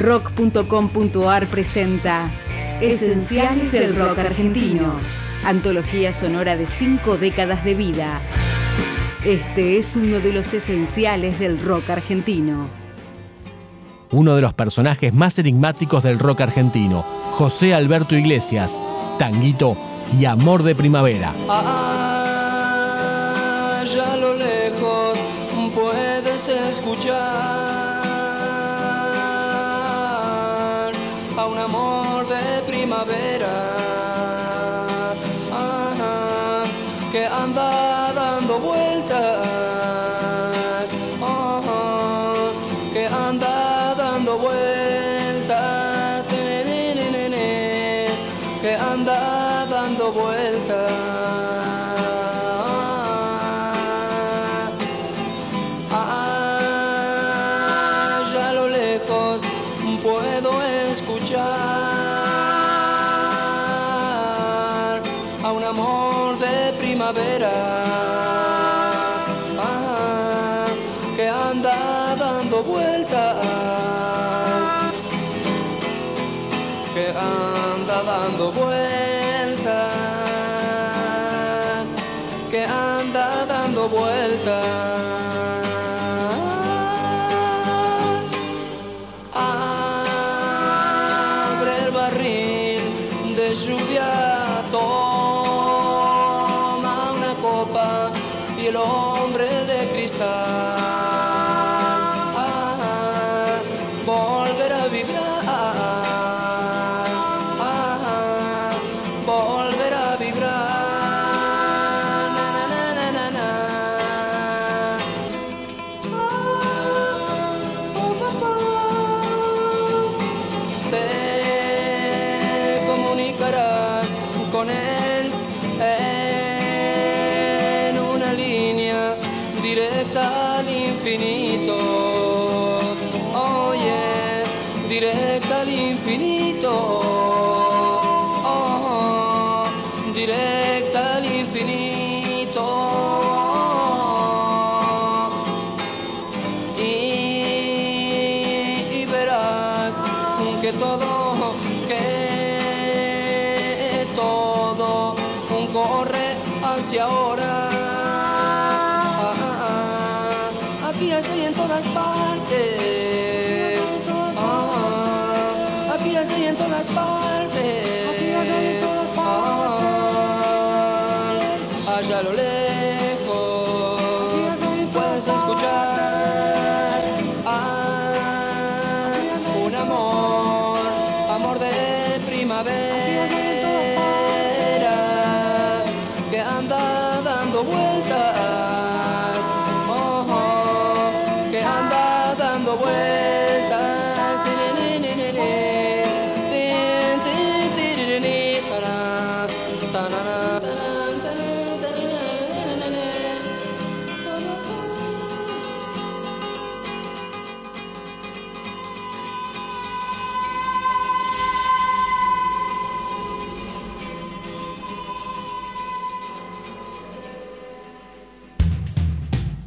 Rock.com.ar presenta Esenciales del Rock Argentino, antología sonora de cinco décadas de vida. Este es uno de los esenciales del rock argentino. Uno de los personajes más enigmáticos del rock argentino, José Alberto Iglesias, Tanguito y Amor de Primavera. Allá a lo lejos puedes escuchar un amor de primavera. Ajá, que anda dando vueltas, ajá, que anda dando vueltas, que anda dando vueltas. Puedo escuchar a un amor de primavera ajá, que anda dando vueltas, que anda dando vueltas, que anda dando vueltas. De lluvia, toma una copa y el directa al infinito. Oye, directa al infinito. Oh, directa al infinito. y, verás que todo, que todo corre hacia ahora. En todas partes. Ah, Aquí, allá y en todas partes. Ah, Allá lo lejos puedes escuchar ah, un amor, amor de primavera que anda dando vueltas,